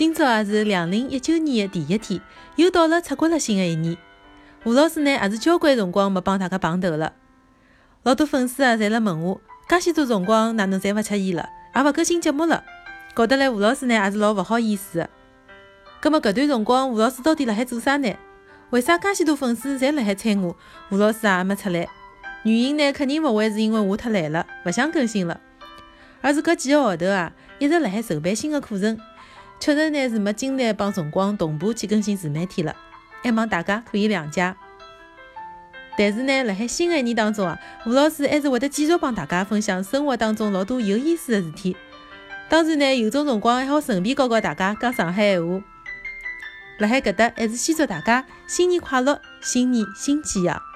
今朝也是两零一九年的第一天，又到了出国了新的一年。吴老师呢，也是交关辰光没帮大家碰头了。老多粉丝啊，侪辣问我，介许多辰光哪能侪勿出现了，也勿更新节目了，搞得来吴老师呢，也是老勿好意思的。葛末搿段辰光，吴老师到底辣海做啥呢？为啥介许多粉丝侪辣海催我，吴老师也没出来？原因呢，肯定勿会是因为我太懒了，勿想更新了，而是搿几个号头啊，一直辣海筹备新的课程。确实呢是没精力帮辰光同步去更新自媒体了，还望大家可以谅解。但是呢，辣海新的一年当中啊，吴老师还是会得继续帮大家分享生活当中老多有意思的事体。当然呢，有种辰光还好顺便教教大家讲上海话。辣海搿搭还是先祝大家新年快乐，新年新气象。